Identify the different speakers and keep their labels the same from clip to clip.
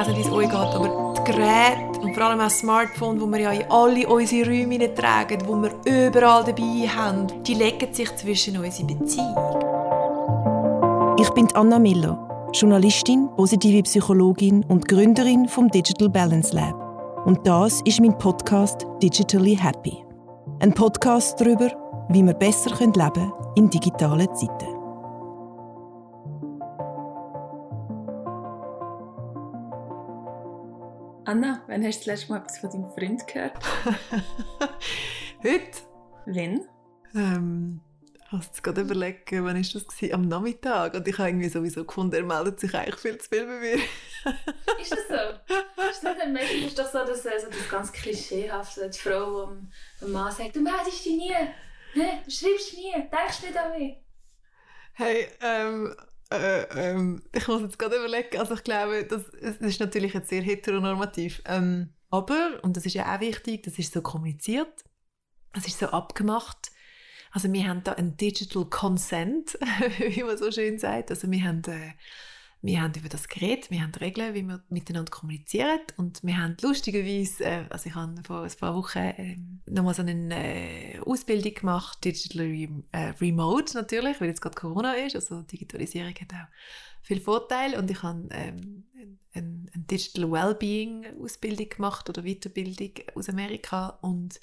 Speaker 1: weiß nicht, wie es geht, aber die Geräte und vor allem auch das Smartphone, wo wir ja in alle unsere Räume tragen, wo wir überall dabei haben, die legen sich zwischen unsere Beziehung.
Speaker 2: Ich bin Anna Miller, Journalistin, positive Psychologin und Gründerin vom Digital Balance Lab. Und das ist mein Podcast Digitally Happy. Ein Podcast darüber, wie wir besser leben können in digitalen Zeiten.
Speaker 3: Anna, wann hast du das letzte Mal etwas von deinem Freund gehört?
Speaker 1: Heute?
Speaker 3: Wann?
Speaker 1: Ähm, hast du gerade überlegen, wann ist das gewesen? Am Nachmittag. Und ich habe irgendwie sowieso gefunden, er meldet sich eigentlich viel zu viel bei mir.
Speaker 3: ist das so? Ist das nicht meistens ist doch so, dass also das ganz klischeehafte die Frau, die dem Mann sagt, du meldest dich nie, du schreibst nie, denkst nicht an mich.
Speaker 1: Hey, ähm, äh, ähm, ich muss jetzt gerade überlegen, also ich glaube, das, das ist natürlich jetzt sehr heteronormativ. Ähm, aber, und das ist ja auch wichtig, das ist so kommuniziert, das ist so abgemacht. Also wir haben da ein Digital Consent, wie man so schön sagt. Also wir haben äh, wir haben über das geredet, wir haben Regeln, wie wir miteinander kommunizieren und wir haben lustigerweise, äh, also ich habe vor ein paar Wochen äh, nochmal so eine äh, Ausbildung gemacht, Digital äh, Remote natürlich, weil jetzt gerade Corona ist, also Digitalisierung hat auch viel Vorteile und ich habe ähm, eine, eine Digital Wellbeing Ausbildung gemacht oder Weiterbildung aus Amerika und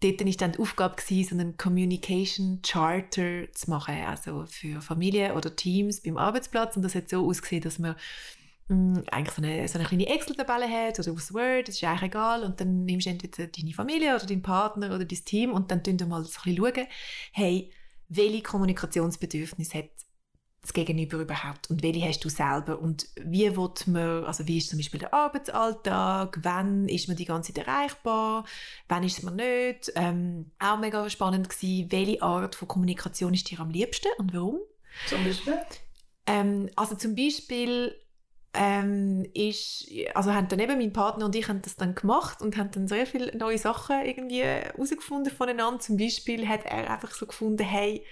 Speaker 1: dort war dann die Aufgabe, gewesen, so einen Communication Charter zu machen, also für Familien oder Teams beim Arbeitsplatz. Und das hat so ausgesehen, dass man mh, mm, eigentlich so eine, so eine kleine Excel-Tabelle hat oder aus Word, das ist eigentlich egal. Und dann nimmst du entweder deine Familie oder deinen Partner oder dein Team und dann schauen wir mal so ein bisschen hey, welche Kommunikationsbedürfnisse hat das Gegenüber überhaupt und welche hast du selber und wie wird man, also wie ist zum Beispiel der Arbeitsalltag, wann ist man die ganze Zeit erreichbar, wann ist man nicht, ähm, auch mega spannend gewesen, welche Art von Kommunikation ist dir am liebsten und warum?
Speaker 3: Zum Beispiel?
Speaker 1: Ähm, also zum Beispiel ähm, ist, also haben dann eben mein Partner und ich haben das dann gemacht und haben dann sehr viele neue Sachen irgendwie herausgefunden voneinander. Zum Beispiel hat er einfach so gefunden, hey,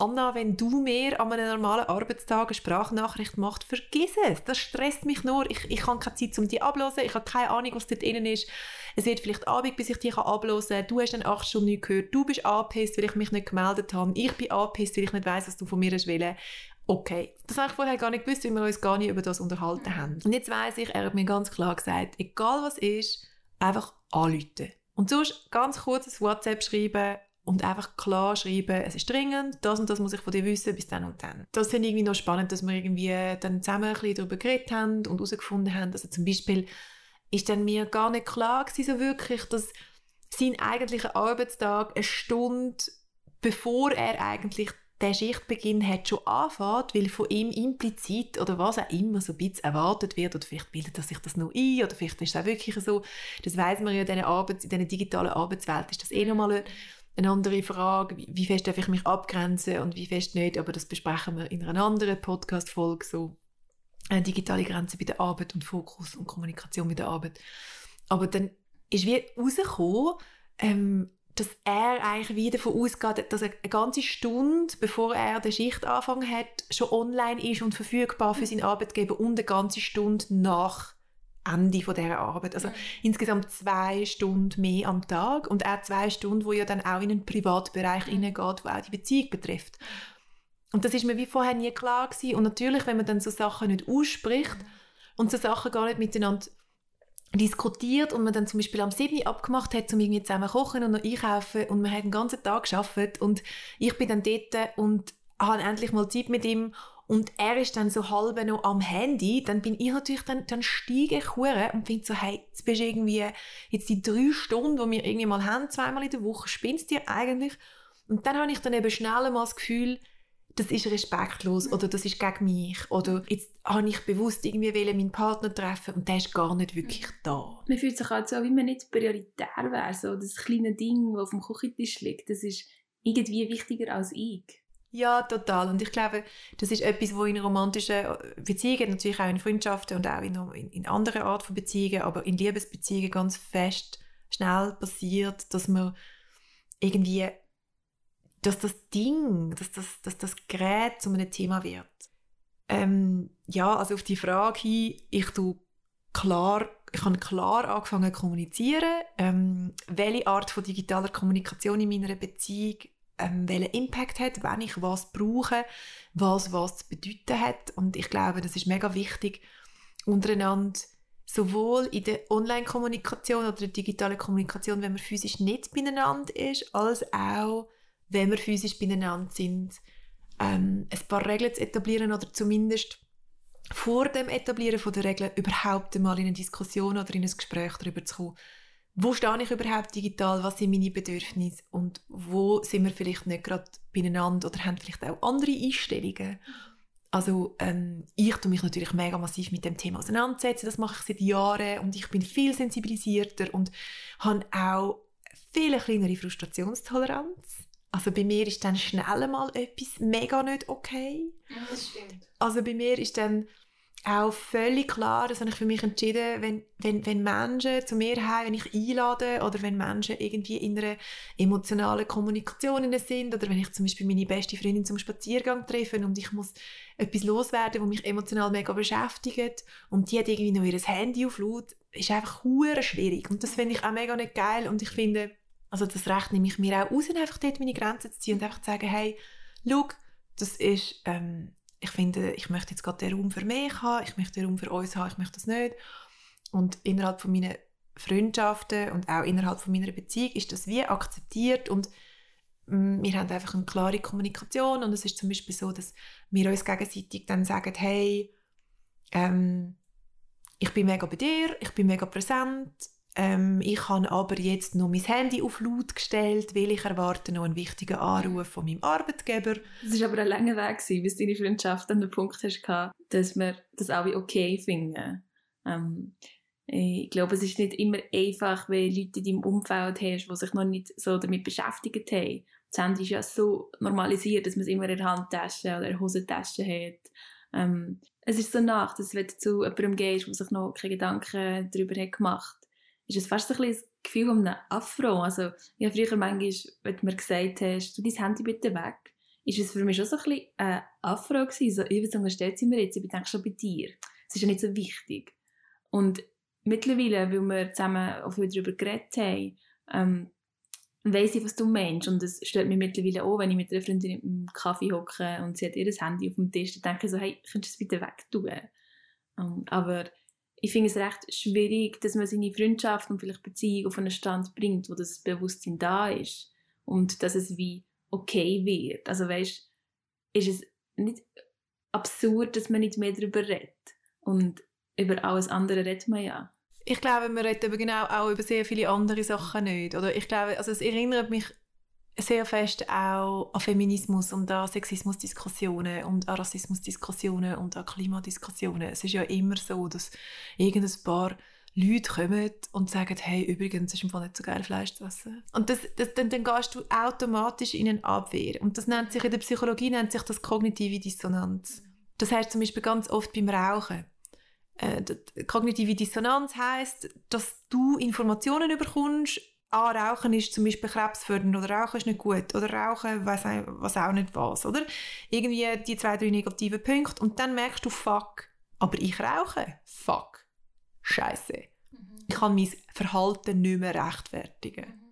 Speaker 1: Anna, wenn du mir an einem normalen Arbeitstag eine Sprachnachricht machst, vergiss es. Das stresst mich nur. Ich, ich habe keine Zeit, um die abzuhören. Ich habe keine Ahnung, was dort drin ist. Es wird vielleicht Abend, bis ich dich abhören kann. Du hast dann acht Stunden nicht gehört. Du bist angepisst, weil ich mich nicht gemeldet habe. Ich bin angepisst, weil ich nicht weiss, was du von mir willst. Okay. Das habe ich vorher gar nicht gewusst, weil wir uns gar nicht über das unterhalten haben. Und jetzt weiss ich, er hat mir ganz klar gesagt, egal was ist, einfach anrufen. Und sonst ganz kurz ein WhatsApp schreiben, und einfach klar schreiben, es ist dringend, das und das muss ich von dir wissen, bis dann und dann. Das finde ich irgendwie noch spannend, dass wir irgendwie dann zusammen ein bisschen darüber geredet haben und herausgefunden haben, also zum Beispiel ist dann mir gar nicht klar gewesen, so wirklich, dass sein eigentlicher Arbeitstag eine Stunde bevor er eigentlich der Schichtbeginn hat schon anfängt, weil von ihm implizit oder was auch immer so ein bisschen erwartet wird oder vielleicht bildet er sich das nur ein oder vielleicht ist es auch wirklich so, das weiß man ja in dieser, Arbeits-, in dieser digitalen Arbeitswelt ist das eh nochmal eine andere Frage, wie fest darf ich mich abgrenzen und wie fest nicht, aber das besprechen wir in einer anderen Podcast-Folge, so eine digitale Grenze bei der Arbeit und Fokus und Kommunikation bei der Arbeit. Aber dann ist wie rausgekommen, ähm, dass er eigentlich wieder davon ausgeht, dass er eine ganze Stunde, bevor er die Schicht angefangen hat, schon online ist und verfügbar für seinen Arbeitgeber und eine ganze Stunde nach Ende von dieser Arbeit. Also mhm. insgesamt zwei Stunden mehr am Tag und auch zwei Stunden, wo ja dann auch in einen Privatbereich mhm. hineingeht, wo auch die Beziehung betrifft. Und das ist mir wie vorher nie klar gewesen. Und natürlich, wenn man dann so Sachen nicht ausspricht mhm. und so Sachen gar nicht miteinander diskutiert und man dann zum Beispiel am 7. abgemacht hat, um irgendwie zusammen kochen und noch einkaufen und man hat den ganzen Tag geschafft und ich bin dann dort und habe endlich mal Zeit mit ihm und er ist dann so halb noch am Handy, dann bin ich natürlich, dann, dann steige ich und finde so, hey, jetzt bist du irgendwie, jetzt die drei Stunden, die wir irgendwie mal haben, zweimal in der Woche, spinnst du dir eigentlich? Und dann habe ich dann eben schnell mal das Gefühl, das ist respektlos oder das ist gegen mich oder jetzt habe ich bewusst irgendwie meinen Partner treffen und der ist gar nicht wirklich da.
Speaker 3: Man fühlt sich halt so, wie man nicht prioritär wäre, so das kleine Ding, das auf dem Küchentisch liegt, das ist irgendwie wichtiger als ich.
Speaker 1: Ja, total. Und ich glaube, das ist etwas, wo in romantischen äh, Beziehungen, natürlich auch in Freundschaften und auch in, in, anderen Art von Beziehungen, aber in Liebesbeziehungen ganz fest schnell passiert, dass man irgendwie, dass das Ding, dass das, dass das Gerät zu einem Thema wird. Ähm, ja, also auf die Frage hin, ich tue klar, ich habe klar angefangen zu kommunizieren, ähm, welche Art von digitaler Kommunikation in meiner Beziehung ähm, welchen Impact hat, wenn ich was brauche, was was zu bedeuten hat. Und ich glaube, das ist mega wichtig, untereinander sowohl in der Online-Kommunikation oder der digitalen Kommunikation, wenn man physisch nicht beieinander ist, als auch, wenn wir physisch beieinander sind, ähm, ein paar Regeln zu etablieren oder zumindest vor dem Etablieren von der Regeln überhaupt einmal in eine Diskussion oder in ein Gespräch darüber zu kommen. Wo stehe ich überhaupt digital? Was sind meine Bedürfnisse? Und wo sind wir vielleicht nicht gerade beieinander oder haben vielleicht auch andere Einstellungen? Also ähm, ich tue mich natürlich mega massiv mit dem Thema auseinandersetzen. Das mache ich seit Jahren und ich bin viel sensibilisierter und habe auch viel kleinere Frustrationstoleranz. Also bei mir ist dann schnell mal etwas mega nicht okay.
Speaker 3: Ja, das stimmt.
Speaker 1: Also bei mir ist dann auch völlig klar, das habe ich für mich entschieden, wenn, wenn, wenn Menschen zu mir heim, wenn ich einlade oder wenn Menschen irgendwie in einer emotionalen Kommunikation sind oder wenn ich zum Beispiel meine beste Freundin zum Spaziergang treffe und ich muss etwas loswerden, was mich emotional mega beschäftigt und die hat irgendwie noch ihr Handy auf laut, ist einfach schwierig und das finde ich auch mega nicht geil und ich finde, also das Recht nehme ich mir auch aus, einfach dort meine Grenzen zu ziehen und einfach zu sagen, hey, schau, das ist ähm, ich finde, ich möchte jetzt gerade den Raum für mich haben, ich möchte den Raum für uns haben, ich möchte das nicht. Und innerhalb von meinen Freundschaften und auch innerhalb von meiner Beziehung ist das wie akzeptiert und mm, wir haben einfach eine klare Kommunikation und es ist zum Beispiel so, dass wir uns gegenseitig dann sagen, hey, ähm, ich bin mega bei dir, ich bin mega präsent, ähm, ich habe aber jetzt noch mein Handy auf laut gestellt, weil ich erwarte noch einen wichtigen Anruf von meinem Arbeitgeber.
Speaker 4: Es war aber ein langer Weg, gewesen, bis deine Freundschaft an den Punkt hast, dass wir das alle okay finden. Ähm, ich glaube, es ist nicht immer einfach, wenn Leute in deinem Umfeld hast, die sich noch nicht so damit beschäftigt haben. Das Handy ist ja so normalisiert, dass man es immer in der Handtasche oder in der Hosentasche hat. Ähm, es ist so nach, dass wenn du zu jemandem gehst, der sich noch keine Gedanken darüber hat gemacht ist es fast ein das Gefühl von einem Afro. Also, ich habe früher manchmal, wenn du mir gesagt hast, du dein Handy bitte weg, ist es für mich schon so ein bisschen ein Afro gewesen. So, ich unterstellt sie mir jetzt, ich denke schon bei dir. Es ist ja nicht so wichtig. Und mittlerweile, weil wir zusammen auch viel darüber geredet haben, ähm, weiss ich, was du meinst. Und es stört mich mittlerweile auch, wenn ich mit einer Freundin im Kaffee hocke und sie hat ihr Handy auf dem Tisch, dann denke ich so, hey, könntest du es bitte wegtun? Um, ähm, aber ich finde es recht schwierig, dass man seine Freundschaft und vielleicht Beziehung auf einen Stand bringt, wo das Bewusstsein da ist und dass es wie okay wird. Also weißt, ist es nicht absurd, dass man nicht mehr darüber redet und über alles andere redet man ja.
Speaker 1: Ich glaube, man redet aber genau auch über sehr viele andere Sachen nicht. Oder ich glaube, also es erinnert mich sehr fest auch an Feminismus und an Sexismusdiskussionen und an Rassismusdiskussionen und an Klimadiskussionen. Es ist ja immer so, dass irgendein paar Leute kommen und sagen, hey, übrigens, es ist Fall nicht so geil, Fleisch zu essen. Und das, das, dann, dann gehst du automatisch in eine Abwehr. Und das nennt sich in der Psychologie nennt sich das kognitive Dissonanz. Das heißt zum Beispiel ganz oft beim Rauchen. Äh, kognitive Dissonanz heißt, dass du Informationen bekommst ah, Rauchen ist zum Beispiel krebsfördernd oder Rauchen ist nicht gut oder Rauchen weiss was auch nicht was, oder? Irgendwie die zwei, drei negativen Punkte und dann merkst du, fuck, aber ich rauche, fuck, scheiße. Mhm. Ich kann mein Verhalten nicht mehr rechtfertigen. Mhm.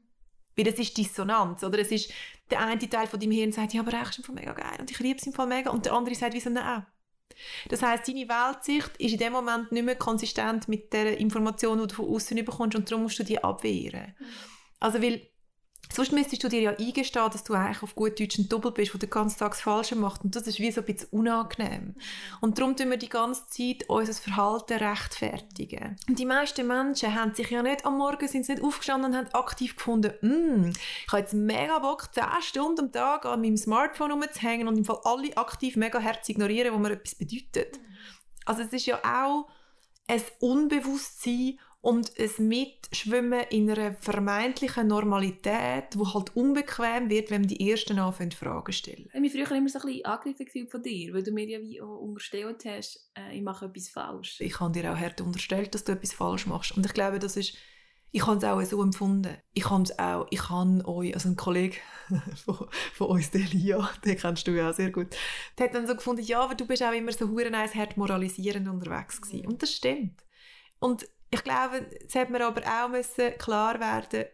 Speaker 1: Weil das ist Dissonanz, oder? Es ist, der eine Teil von deinem Hirn sagt, ja, aber Rauchen ist im Fall mega geil und ich liebe es im Fall mega und der andere sagt, wieso nicht? Das heißt, deine Weltsicht ist in dem Moment nicht mehr konsistent mit der Information, die du von außen bekommst und darum musst du die abwehren. Mhm. Also weil Sonst müsstest du dir ja eingestehen, dass du eigentlich auf gut Deutsch ein Doppel bist, der den ganzen Tag das Falsche macht. Und das ist wie so ein bisschen unangenehm. Mhm. Und darum tun wir die ganze Zeit unser Verhalten rechtfertigen. Und die meisten Menschen haben sich ja nicht am Morgen sind nicht aufgestanden und haben aktiv gefunden, mm, ich habe jetzt mega Bock, 10 Stunden am Tag an meinem Smartphone rumzuhängen und im Fall alle aktiv mega herz ignorieren, wo mir etwas bedeutet. Mhm. Also es ist ja auch ein Unbewusstsein und es Mitschwimmen in einer vermeintlichen Normalität, wo halt unbequem wird, wenn die Ersten anfangen Fragen stellen.
Speaker 4: Ich habe mich früher immer so ein bisschen angegriffen von dir, weil du mir ja wie auch unterstellt hast, äh, ich mache etwas falsch.
Speaker 1: Ich habe dir auch hart unterstellt, dass du etwas falsch machst. Und ich glaube, das ist ich habe es auch so empfunden. Ich habe es auch, ich habe euch, also ein Kollege von, von uns, der Lia, den kennst du ja auch sehr gut, der hat dann so gefunden, ja, aber du bist auch immer so hureneiß hart moralisierend unterwegs gewesen. Und das stimmt. Und ich glaube, es hat mir aber auch müssen klar werden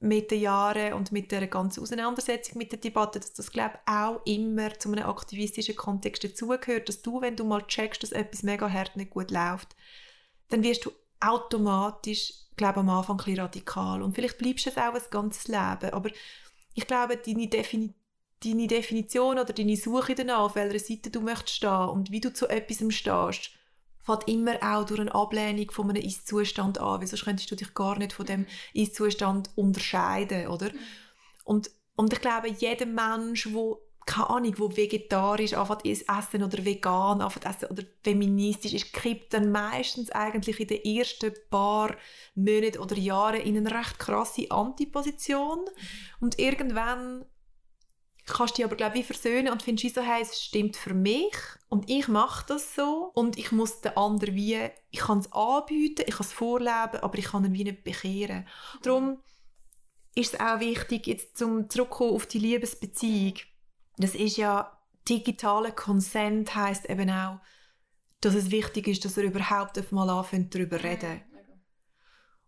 Speaker 1: mit den Jahren und mit der ganzen Auseinandersetzung mit der Debatte, dass das glaube ich, auch immer zu einem aktivistischen Kontext dazugehört, dass du, wenn du mal checkst, dass etwas mega hart nicht gut läuft, dann wirst du automatisch, glaube am Anfang ein radikal. Und vielleicht bleibst du es auch ein ganzes Leben, aber ich glaube, deine, Defini deine Definition oder deine Suche danach, auf welcher Seite du möchtest stehen und wie du zu etwas stehst, fängt immer auch durch eine Ablehnung von einem Ist-Zustand an, weil sonst könntest du dich gar nicht von dem Ist-Zustand unterscheiden, oder? Und, und ich glaube, jeder Mensch, wo keine Ahnung, wo vegetarisch anfängt essen oder vegan anfängt essen oder feministisch ist, kippt dann meistens eigentlich in den ersten paar Monaten oder Jahren in eine recht krasse Antiposition und irgendwann kannst dich aber glaube ich versöhnen und findest so hey, es stimmt für mich und ich mache das so und ich muss den anderen wie ich kann es anbieten ich kann es vorleben aber ich kann ihn wie nicht bekehren. Darum ist es auch wichtig jetzt zum zurückkommen auf die Liebesbeziehung. Das ist ja digitaler Consent heißt eben auch dass es wichtig ist dass er überhaupt mal anfängt darüber reden.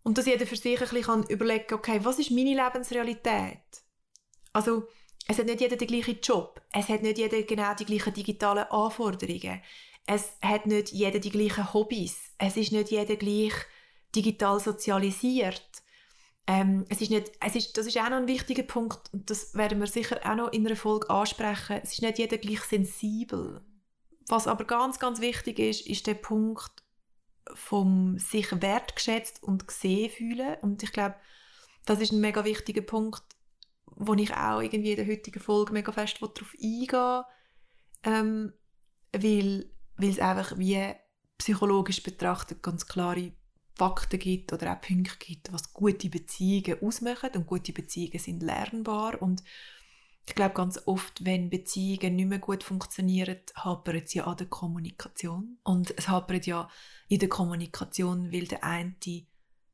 Speaker 1: Und dass jeder für sich ein bisschen überlegen kann okay was ist meine Lebensrealität? Also es hat nicht jeder den gleichen Job. Es hat nicht jeder genau die gleichen digitalen Anforderungen. Es hat nicht jeder die gleichen Hobbys. Es ist nicht jeder gleich digital sozialisiert. Ähm, es ist nicht, es ist, das ist auch noch ein wichtiger Punkt und das werden wir sicher auch noch in einer Folge ansprechen. Es ist nicht jeder gleich sensibel. Was aber ganz, ganz wichtig ist, ist der Punkt vom sich wertgeschätzt und gesehen fühlen. Und ich glaube, das ist ein mega wichtiger Punkt, wo ich auch irgendwie in der heutigen Folge mega fest darauf eingehen ähm, weil, weil es einfach wie psychologisch betrachtet ganz klare Fakten gibt oder auch Punkte gibt, was gute Beziehungen ausmachen. Und gute Beziehungen sind lernbar. Und ich glaube ganz oft, wenn Beziehungen nicht mehr gut funktionieren, hapert es ja an der Kommunikation. Und es hapert ja in der Kommunikation, weil der eine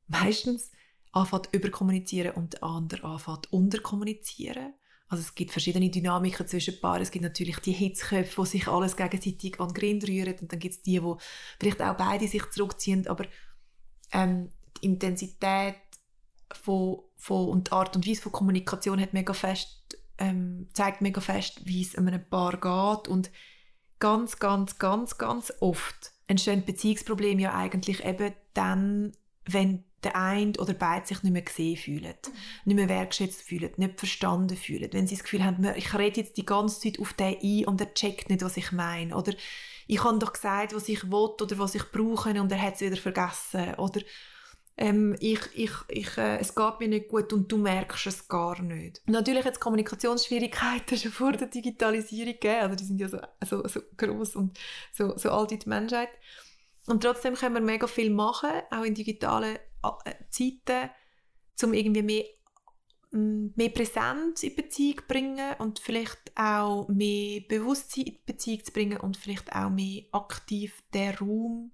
Speaker 1: meistens anfängt überkommunizieren und der andere anfängt unterkommunizieren. Also es gibt verschiedene Dynamiken zwischen Paaren. Es gibt natürlich die Hitzköpfe, die sich alles gegenseitig an den Grind rühren und dann gibt es die, wo vielleicht auch beide sich zurückziehen, aber ähm, die Intensität von, von, und die Art und Weise von Kommunikation hat mega fest, ähm, zeigt mega fest, wie es einem Paar geht und ganz, ganz, ganz, ganz oft entstehen Beziehungsprobleme ja eigentlich eben dann, wenn der eine oder beide sich nicht mehr gesehen fühlen, nicht mehr wertschätzt fühlen, nicht verstanden fühlen. Wenn sie das Gefühl haben, ich rede jetzt die ganze Zeit auf den ein und er checkt nicht, was ich meine. Oder ich habe doch gesagt, was ich will oder was ich brauche und er hat es wieder vergessen. Oder ähm, ich, ich, ich, äh, es geht mir nicht gut und du merkst es gar nicht. Natürlich hat es Kommunikationsschwierigkeiten schon vor der Digitalisierung gegeben, also die sind ja so, so, so groß und so, so alt wie die Menschheit. Und trotzdem können wir mega viel machen, auch in digitalen Zeiten, um irgendwie mehr, mehr Präsenz in Beziehung zu bringen und vielleicht auch mehr Bewusstsein in Beziehung zu bringen und vielleicht auch mehr aktiv den Raum,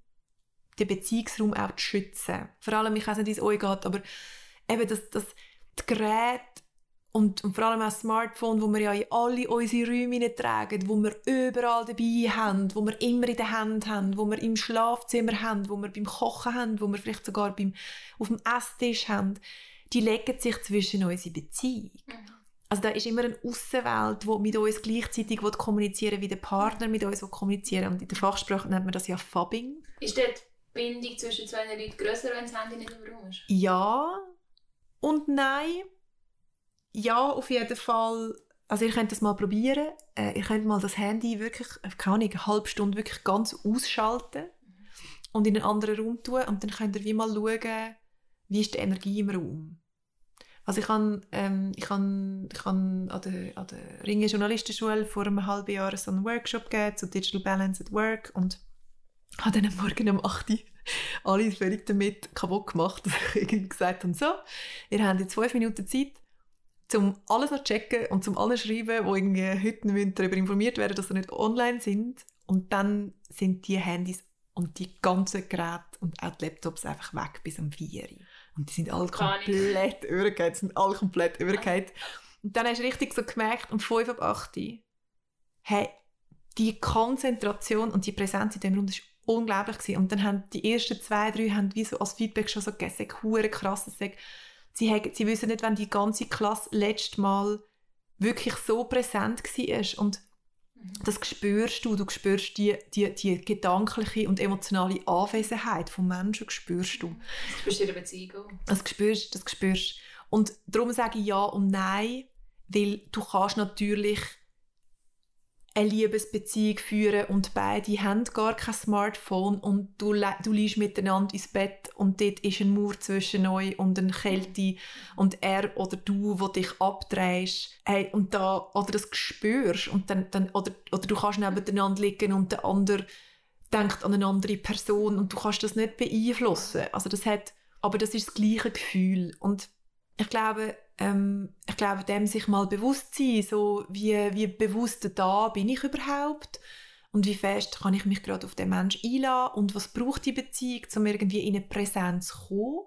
Speaker 1: den Beziehungsraum auch zu schützen. Vor allem, ich weiß nicht, wie es euch geht, aber eben das, das die Geräte und, und vor allem auch das Smartphone, wo wir ja in alle unsere Räume tragen, wo wir überall dabei haben, wo wir immer in der Hand haben, wo wir im Schlafzimmer haben, wo wir beim Kochen haben, wo wir vielleicht sogar beim, auf dem Esstisch haben, die legen sich zwischen unsere Beziehung. Mhm. Also da ist immer eine Außenwelt, die mit uns gleichzeitig kommunizieren wie der Partner mit uns kommunizieren. Und in der Fachsprache nennt man das ja Fabbing.
Speaker 3: Ist dort die Bindung zwischen zwei Leuten grösser, wenn das Handy nicht im Raum ist?
Speaker 1: Ja und nein ja, auf jeden Fall. Also ihr könnt das mal probieren. Äh, ihr könnt mal das Handy wirklich, äh, keine Ahnung, eine halbe Stunde wirklich ganz ausschalten und in einen anderen Raum tun und dann könnt ihr wie mal schauen, wie ist die Energie im Raum. Also ich habe ähm, ich han, ich han an der, an der Ringe Journalistenschule vor einem halben Jahr so einen Workshop gegeben zu Digital Balance at Work und habe dann am Morgen um 8 Uhr alle völlig damit kaputt gemacht, dass ich irgendwie gesagt habe, so, ihr habt jetzt fünf Minuten Zeit, um alles noch zu checken und zum alles schreiben, wo irgendwie heute darüber informiert werden, dass sie nicht online sind. Und dann sind die Handys und die ganzen Geräte und auch die Laptops einfach weg bis um 4 Uhr. Und die sind alle komplett übergeht, sind alle komplett übergeht. Und dann hast du richtig so gemerkt, um 5 ab 8 Uhr, hey, die Konzentration und die Präsenz in dem Raum, das ist unglaublich gewesen. Und dann haben die ersten zwei, drei haben wie so als Feedback schon so hure krass, sag, sie, haben, sie wissen nicht, wenn die ganze Klasse letztes Mal wirklich so präsent war und das spürst du, du spürst die, die, die gedankliche und emotionale Anwesenheit von Menschen, spürst du.
Speaker 3: Das spürst du in der Beziehung
Speaker 1: Das spürst, das spürst. Und darum sage ich ja und nein, weil du kannst natürlich eine Liebesbeziehung führen und beide haben gar kein Smartphone und du, du liegst miteinander ins Bett und dort ist ein Mauer zwischen euch und eine Kälte und er oder du, wo dich abdrehst hey, und da, oder das spürst und dann, dann, oder, oder du kannst nebeneinander liegen und der andere denkt an eine andere Person und du kannst das nicht beeinflussen. Also das hat, aber das ist das gleiche Gefühl und ich glaube, ähm, ich glaube, dem sich mal bewusst sein, so wie, wie bewusst da bin ich überhaupt und wie fest kann ich mich gerade auf den Menschen einladen und was braucht die Beziehung, um irgendwie in eine Präsenz zu kommen.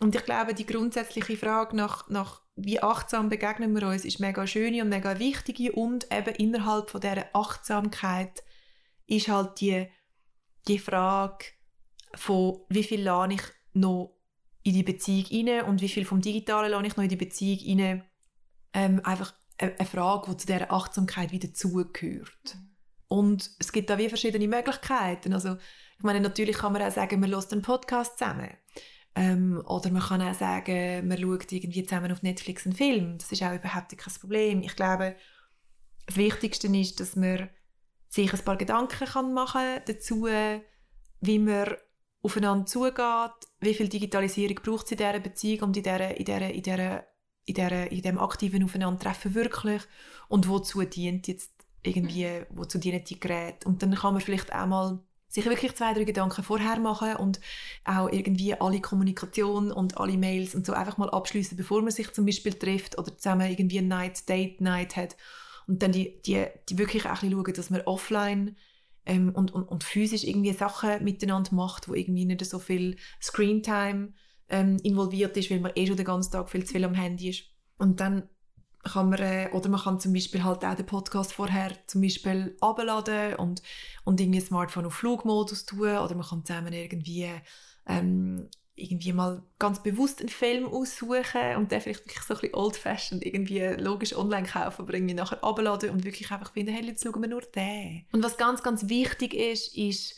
Speaker 1: Und ich glaube, die grundsätzliche Frage nach, nach wie achtsam begegnen wir uns, ist mega schöne und mega wichtige und eben innerhalb von dieser Achtsamkeit ist halt die, die Frage von, wie viel lade ich noch in die Beziehung rein und wie viel vom Digitalen lasse ich noch in die Beziehung rein. Ähm, einfach eine Frage, die zu dieser Achtsamkeit wieder zugehört. Und es gibt da wie verschiedene Möglichkeiten. Also, ich meine, natürlich kann man auch sagen, man hört einen Podcast zusammen. Ähm, oder man kann auch sagen, man schaut irgendwie zusammen auf Netflix einen Film. Das ist auch überhaupt kein Problem. Ich glaube, das Wichtigste ist, dass man sich ein paar Gedanken kann machen dazu, wie man aufeinander zugeht, wie viel Digitalisierung braucht es in dieser Beziehung und in, dieser, in, dieser, in, dieser, in, dieser, in diesem aktiven Aufeinandertreffen wirklich und wozu dient jetzt irgendwie, wozu dienen die Geräte. Und dann kann man vielleicht auch mal sich wirklich zwei, drei Gedanken vorher machen und auch irgendwie alle Kommunikation und alle Mails und so einfach mal abschließen, bevor man sich zum Beispiel trifft oder zusammen irgendwie ein Night, Date Night hat. Und dann die, die, die wirklich auch ein bisschen schauen, dass man offline ähm, und, und, und physisch irgendwie Sachen miteinander macht, wo irgendwie nicht so viel Screentime ähm, involviert ist, weil man eh schon den ganzen Tag viel zu viel am Handy ist. Und dann kann man, äh, oder man kann zum Beispiel halt auch den Podcast vorher zum Beispiel abladen und, und irgendwie Smartphone auf Flugmodus tun oder man kann zusammen irgendwie ähm, irgendwie mal ganz bewusst einen Film aussuchen und den vielleicht wirklich so ein bisschen old-fashioned irgendwie logisch online kaufen, aber irgendwie nachher abladen und wirklich einfach finden, hey, jetzt schauen wir nur den. Und was ganz, ganz wichtig ist, ist,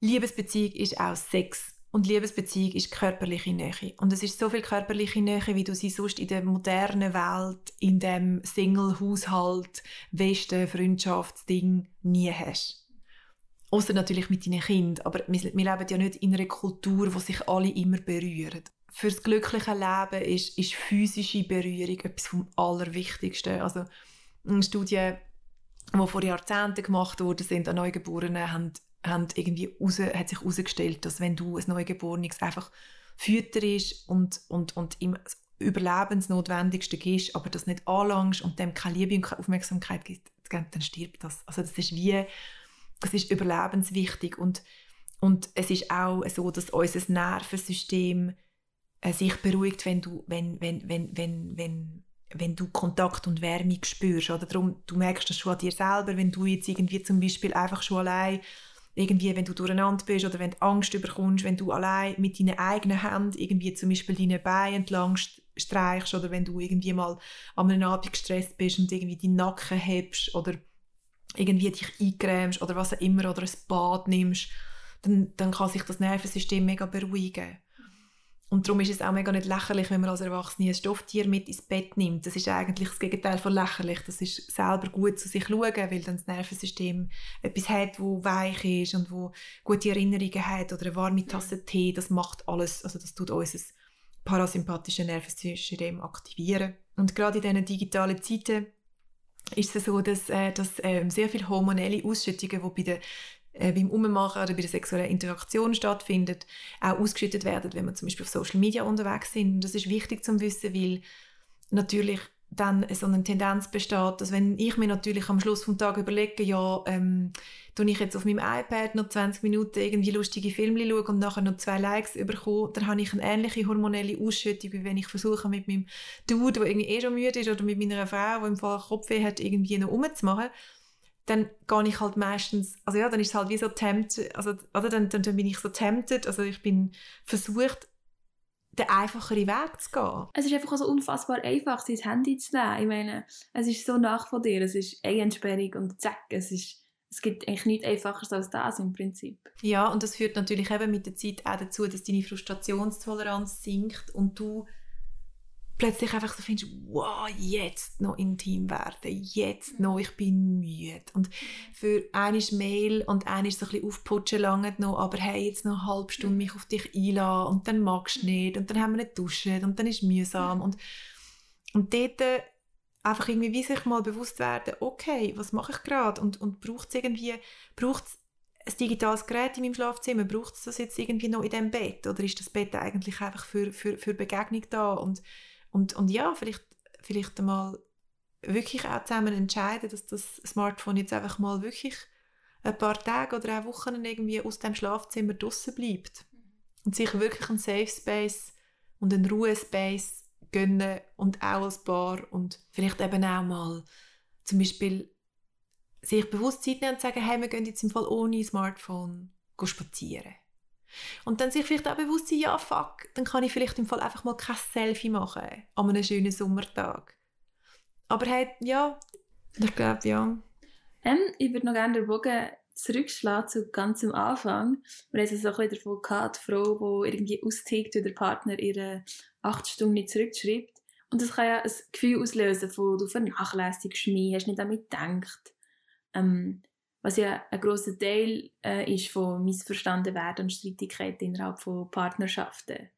Speaker 1: Liebesbeziehung ist auch Sex. Und Liebesbeziehung ist körperliche Nähe. Und es ist so viel körperliche Nähe, wie du sie sonst in der modernen Welt, in dem Single-Haushalt, Westen, Freundschaftsding nie hast. Außer natürlich mit deinen Kindern. Aber wir, wir leben ja nicht in einer Kultur, wo sich alle immer berühren. Für das glückliche Leben ist, ist physische Berührung etwas vom Allerwichtigsten. Also eine Studie, die vor Jahrzehnten gemacht wurde, sind an Neugeborenen, haben, haben irgendwie raus, hat sich herausgestellt, dass wenn du ein Neugeborenes einfach fütterst und, und, und ihm das Überlebensnotwendigste gibst, aber das nicht anlangst und dem keine Liebe und keine Aufmerksamkeit gibt, dann stirbt das. Also das ist wie es ist überlebenswichtig und, und es ist auch so, dass unser Nervensystem äh, sich beruhigt, wenn du, wenn, wenn, wenn, wenn, wenn, wenn du Kontakt und Wärme spürst. Oder darum, du merkst das schon an dir selber, wenn du jetzt irgendwie zum Beispiel einfach schon allein irgendwie, wenn du durcheinander bist oder wenn du Angst überkommst, wenn du allein mit deinen eigenen Händen irgendwie zum Beispiel deine Beine entlang streichst oder wenn du irgendwie mal an einem Abend gestresst bist und irgendwie deinen Nacken hebst oder irgendwie dich eingrämst oder was auch immer oder ein Bad nimmst, dann, dann kann sich das Nervensystem mega beruhigen. Und darum ist es auch mega nicht lächerlich, wenn man als Erwachsene ein Stofftier mit ins Bett nimmt. Das ist eigentlich das Gegenteil von lächerlich. Das ist selber gut zu sich schauen, weil dann das Nervensystem etwas hat, wo weich ist und wo gute Erinnerungen hat oder eine warme Tasse Tee. Das macht alles, also das tut unser parasympathische Nervensystem aktivieren. Und gerade in diesen digitalen Zeiten ist es so, dass, äh, dass äh, sehr viele hormonelle Ausschüttungen, die bei der äh, beim Ummachen oder bei der sexuellen Interaktion stattfinden, auch ausgeschüttet werden, wenn wir zum Beispiel auf Social Media unterwegs sind. Und das ist wichtig zu wissen, weil natürlich dann so eine Tendenz besteht, dass wenn ich mir natürlich am Schluss vom Tag überlege, ja, ähm, tue ich jetzt auf meinem iPad noch 20 Minuten irgendwie lustige Filme schaue und nachher noch zwei Likes bekomme, dann habe ich eine ähnliche hormonelle Ausschüttung, wie wenn ich versuche, mit meinem Dude, der irgendwie eh schon müde ist, oder mit meiner Frau, die im Fall Kopfweh hat, irgendwie noch rumzumachen. dann gehe ich halt meistens, also ja, dann ist es halt wie so tempted, also, oder dann, dann, dann bin ich so tempted, also ich bin versucht, den einfacheren Weg zu gehen.
Speaker 4: Es ist einfach so unfassbar einfach, sein Handy zu nehmen. Ich meine, es ist so nach von dir, es ist eine Entsperrung und zack, es ist es gibt eigentlich nichts Einfacheres als das im Prinzip.
Speaker 1: Ja, und das führt natürlich eben mit der Zeit auch dazu, dass deine Frustrationstoleranz sinkt und du plötzlich einfach so findest, wow, jetzt noch intim werden, jetzt noch, ich bin müde. Und für eine Mail und eine so ein bisschen aufputschen lange noch, aber hey, jetzt noch eine halbe Stunde mich auf dich einladen und dann magst du nicht und dann haben wir nicht duschen und dann ist es mühsam. Und, und dort äh, einfach irgendwie wie sich mal bewusst werden, okay, was mache ich gerade und, und braucht es irgendwie, braucht ein digitales Gerät in meinem Schlafzimmer, braucht es das jetzt irgendwie noch in dem Bett oder ist das Bett eigentlich einfach für, für, für Begegnung da und und, und ja, vielleicht, vielleicht einmal wirklich auch zusammen entscheiden, dass das Smartphone jetzt einfach mal wirklich ein paar Tage oder auch Wochen irgendwie aus dem Schlafzimmer draußen bleibt. Und sich wirklich einen Safe Space und einen Ruhespace gönnen und auch als Paar und vielleicht eben auch mal zum Beispiel sich bewusst Zeit nehmen und sagen, hey, wir gehen jetzt im Fall ohne Smartphone spazieren. Und dann sich vielleicht auch bewusst sein, ja, fuck, dann kann ich vielleicht im Fall einfach mal kein Selfie machen an einem schönen Sommertag. Aber hey, ja, ich glaube, ja.
Speaker 4: Ähm, ich würde noch gerne den Bogen zurückschlagen zu ganz am Anfang. Wir haben es auch wieder davon gehabt, die Frau, die irgendwie austickt, weil der Partner ihre acht Stunden nicht zurückschreibt. Und das kann ja ein Gefühl auslösen von, du vernachlässigst mich, hast nicht damit gedacht. Ähm, was ja ein großer Teil äh, ist von missverstanden werden und Streitigkeiten innerhalb von Partnerschaften.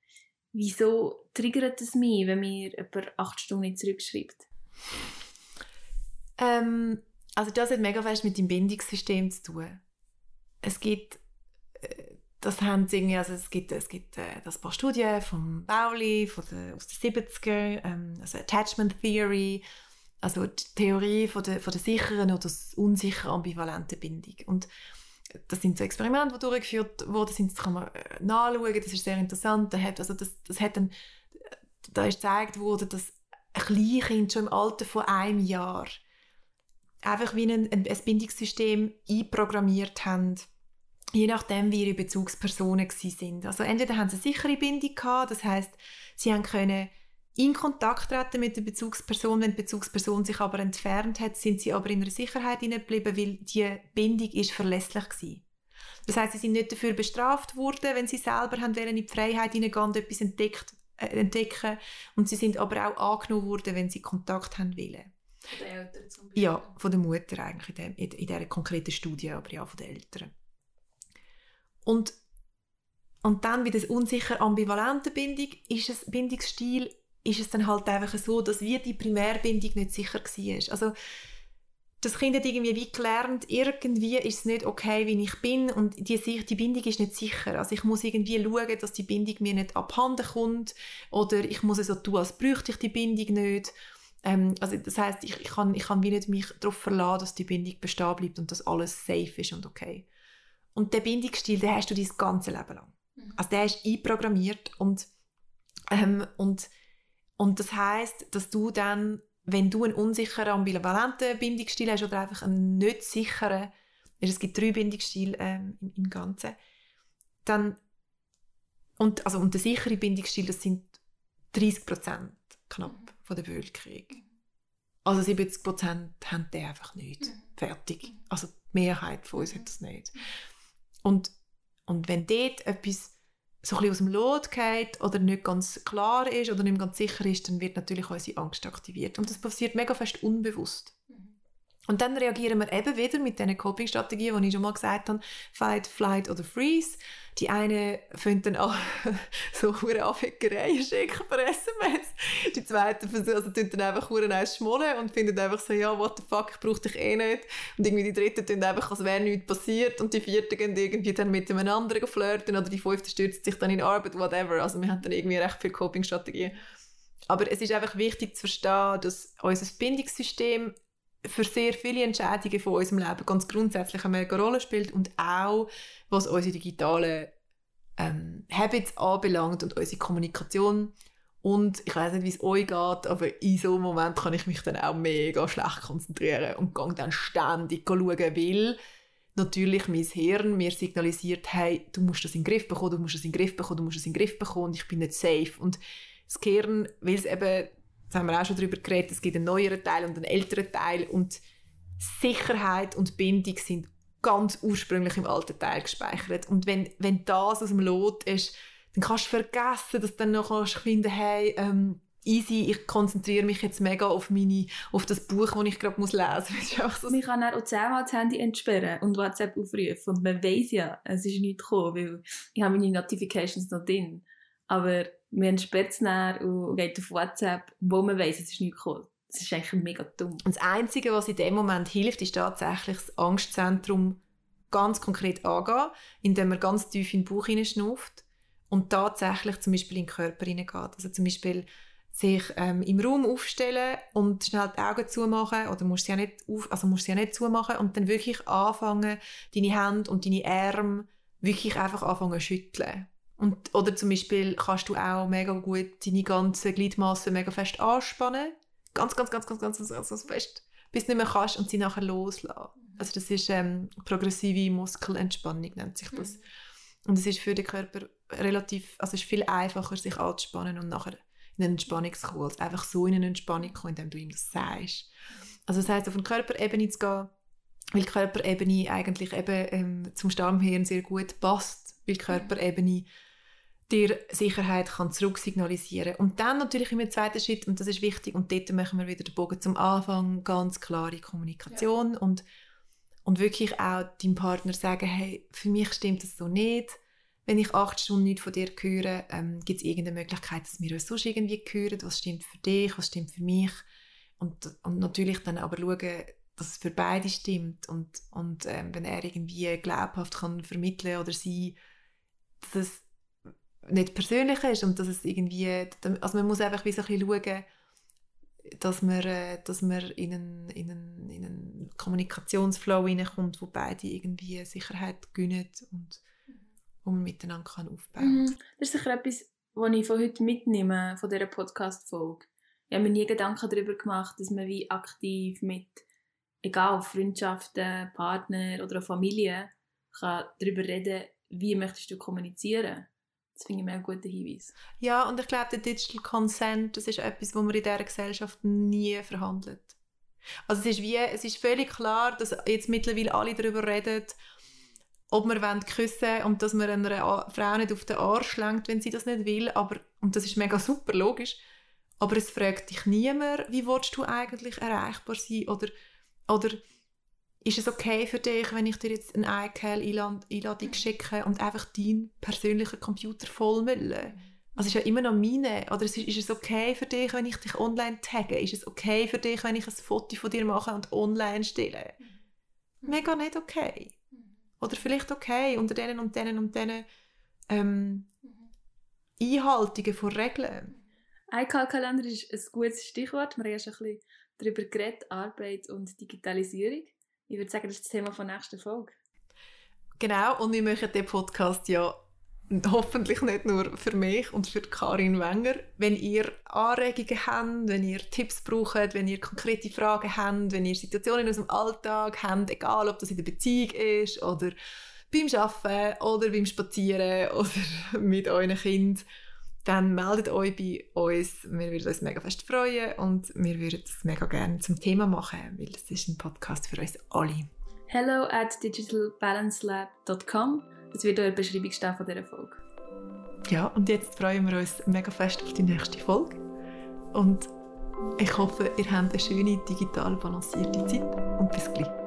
Speaker 4: Wieso triggert es mich, wenn mir jemand acht Stunden zurückschreibt?
Speaker 1: Ähm, also das hat mega fest mit dem Bindungssystem zu tun. Es gibt äh, das haben irgendwie, also es gibt, es gibt äh, das paar Studien von Bauli von der, aus den 70er, ähm, also Attachment Theory, also die Theorie von der, von der sicheren oder unsicher ambivalenten Bindung. Und das sind so Experimente, die durchgeführt wurden, das kann man äh, nachschauen, das ist sehr interessant. Da hat, also das, das hat dann, da ist gezeigt worden, dass ein Kleinkind schon im Alter von einem Jahr einfach wie ein, ein, ein Bindungssystem einprogrammiert haben, je nachdem, wie ihre Bezugspersonen sind. Also entweder haben sie eine sichere Bindung gehabt, das heißt, sie haben können in Kontakt treten mit der Bezugsperson. Wenn die Bezugsperson sich aber entfernt hat, sind sie aber in einer Sicherheit geblieben, weil die Bindung ist verlässlich war. Das heißt, sie sind nicht dafür bestraft worden, wenn sie selber haben in die Freiheit hineingehen und etwas entdeckt, äh, entdecken. Und sie sind aber auch angenommen worden, wenn sie Kontakt haben wollen.
Speaker 3: Von den Eltern zum Beispiel?
Speaker 1: Ja, von der Mutter eigentlich in, dem, in, in dieser konkreten Studie, aber ja, von den Eltern. Und, und dann bei der unsicher ambivalenten Bindung ist es Bindungsstil ist es dann halt einfach so, dass wir die Primärbindung nicht sicher war. Also das Kind hat irgendwie wie gelernt, irgendwie ist es nicht okay, wie ich bin und die, die Bindung ist nicht sicher. Also ich muss irgendwie schauen, dass die Bindung mir nicht abhanden kommt oder ich muss es so tun, als bräuchte ich die Bindung nicht. Ähm, also das heißt, ich, ich, kann, ich kann wie nicht mich darauf verlassen, dass die Bindung bestehen bleibt und dass alles safe ist und okay. Und der Bindungsstil, den hast du dein ganze Leben lang. Mhm. Also der ist einprogrammiert und, ähm, und und das heißt, dass du dann, wenn du einen unsicheren, ambivalenten Bindungsstil hast oder einfach einen nicht sicheren, es gibt drei Bindungsstile ähm, im, im Ganzen, dann und, also, und der sichere Bindungsstil, das sind 30 Prozent knapp von der Bevölkerung. Also 70 Prozent haben den einfach nicht. Mhm. Fertig. Also die Mehrheit von uns hat das nicht. Und, und wenn dort etwas so ein aus dem Lot geht oder nicht ganz klar ist oder nicht ganz sicher ist, dann wird natürlich unsere Angst aktiviert. Und das passiert mega fest unbewusst. Und dann reagieren wir eben wieder mit diesen Coping-Strategien, die ich schon mal gesagt habe, Fight, Flight oder Freeze. Die eine findet dann auch so hure Anfickereien schicken per SMS. Die zweite also dann einfach nice schmollen und findet einfach so, ja, what the fuck, ich brauche dich eh nicht. Und irgendwie die dritte tun einfach, als wäre nichts passiert und die vierte gehen irgendwie dann mit einem anderen flirten oder die fünfte stürzt sich dann in Arbeit, whatever. Also wir haben dann irgendwie recht viel Coping-Strategien. Aber es ist einfach wichtig zu verstehen, dass unser Bindungssystem für sehr viele Entscheidungen von unserem Leben ganz grundsätzlich eine mega Rolle spielt und auch, was unsere digitalen ähm, Habits anbelangt und unsere Kommunikation Und ich weiß nicht, wie es euch geht, aber in so einem Moment kann ich mich dann auch mega schlecht konzentrieren und gehe dann ständig schauen, weil natürlich mein Hirn mir signalisiert, hey, du musst das in den Griff bekommen, du musst das in den Griff bekommen, du musst das in den Griff bekommen und ich bin nicht safe. Und das Gehirn, weil es eben, da haben wir auch schon darüber geredet, es gibt einen neueren Teil und einen älteren Teil und Sicherheit und Bindung sind ganz ursprünglich im alten Teil gespeichert. Und wenn, wenn das aus dem Lot ist, dann kannst du vergessen, dass du dann noch kannst finden hey, ähm, easy, ich konzentriere mich jetzt mega auf, meine, auf das Buch, das ich gerade lesen muss.
Speaker 4: So. Man kann auch zehnmal das Handy entsperren und WhatsApp aufrufen. Und man weiß ja, es ist nicht gekommen, weil ich habe meine Notifications noch drin. Aber entsperrt es dann und geht auf WhatsApp, wo man weiß, es ist nicht gekommen. Das ist eigentlich mega dumm.
Speaker 1: Und das Einzige, was in dem Moment hilft, ist tatsächlich das Angstzentrum ganz konkret angehen, indem man ganz tief in den Bauch hineinschnauft und tatsächlich zum Beispiel in den Körper hineingeht. Also zum Beispiel sich ähm, im Raum aufstellen und schnell die Augen zumachen oder musst sie ja nicht auf, also musst sie ja nicht zumachen und dann wirklich anfangen, deine Hände und deine Arme wirklich einfach anfangen zu schütteln. Und, oder zum Beispiel kannst du auch mega gut deine ganze Gliedmasse mega fest anspannen ganz, ganz, ganz, ganz, ganz, ganz, ganz, ganz fest, bis du nicht mehr kannst und sie nachher loslassen. Also das ist ähm, progressive Muskelentspannung, nennt sich das. Mhm. Und es ist für den Körper relativ, also es ist viel einfacher, sich anzuspannen und nachher in eine Entspannung zu kommen, als einfach so in eine Entspannung kommen, indem du ihm das sagst. Also das heißt, auf eine Körperebene zu gehen, weil die Körperebene eigentlich eben ähm, zum Stammhirn sehr gut passt, weil die Körperebene dir Sicherheit kann zurücksignalisieren Und dann natürlich im zweiten Schritt, und das ist wichtig, und dort machen wir wieder den Bogen zum Anfang, ganz klare Kommunikation ja. und, und wirklich auch deinem Partner sagen, hey, für mich stimmt das so nicht. Wenn ich acht Stunden nichts von dir höre, ähm, gibt es irgendeine Möglichkeit, dass wir uns sonst irgendwie hören? Was stimmt für dich, was stimmt für mich? Und, und natürlich dann aber schauen, dass es für beide stimmt. Und, und ähm, wenn er irgendwie glaubhaft kann vermitteln oder sie, dass es nicht persönlich ist und dass es irgendwie, also man muss einfach wie so ein bisschen schauen, dass man, äh, dass man in einen, in einen, in einen Kommunikationsflow hineinkommt, wo beide irgendwie Sicherheit gewinnen und wo man miteinander kann aufbauen kann.
Speaker 4: Mhm. Das ist sicher etwas, was ich von heute mitnehme, von dieser Podcast-Folge. Ich habe mir nie Gedanken darüber gemacht, dass man wie aktiv mit, egal, Freundschaften, Partner oder Familie, kann darüber reden, wie möchtest du kommunizieren das finde ich mir ein guter Hinweis.
Speaker 1: Ja, und ich glaube, der Digital Consent, das ist etwas, was man in dieser Gesellschaft nie verhandelt. Also es ist wie, es ist völlig klar, dass jetzt mittlerweile alle darüber reden, ob man wollen und dass man einer Frau nicht auf den Arsch lenkt, wenn sie das nicht will, aber, und das ist mega super logisch, aber es fragt dich niemand, wie willst du eigentlich erreichbar sein oder, oder ist es okay für dich, wenn ich dir jetzt eine iCal-Einladung schicke und einfach deinen persönlichen Computer vollmülle? Also ist ja immer noch meine. Oder ist, ist es okay für dich, wenn ich dich online tagge? Ist es okay für dich, wenn ich ein Foto von dir mache und online stelle? Mega nicht okay. Oder vielleicht okay unter denen und denen und denen ähm, Einhaltungen von Regeln.
Speaker 4: iCal-Kalender ist ein gutes Stichwort. Wir haben ja schon ein bisschen darüber geredet, Arbeit und Digitalisierung. Ich würde sagen, das ist das Thema der nächsten Folge.
Speaker 1: Genau, und wir machen den Podcast ja hoffentlich nicht nur für mich und für Karin Wenger. Wenn ihr Anregungen habt, wenn ihr Tipps braucht, wenn ihr konkrete Fragen habt, wenn ihr Situationen aus dem Alltag habt, egal ob das in der Beziehung ist oder beim Arbeiten oder beim Spazieren oder mit euren Kindern, dann meldet euch bei uns. Wir würden uns mega fest freuen und wir würden das mega gerne zum Thema machen, weil das ist ein Podcast für uns alle.
Speaker 4: Hello at digitalbalancelab.com. Das wird der Beschreibung stehen von dieser Folge.
Speaker 1: Ja, und jetzt freuen wir uns mega fest auf die nächste Folge. Und ich hoffe, ihr habt eine schöne, digital balancierte Zeit und bis gleich.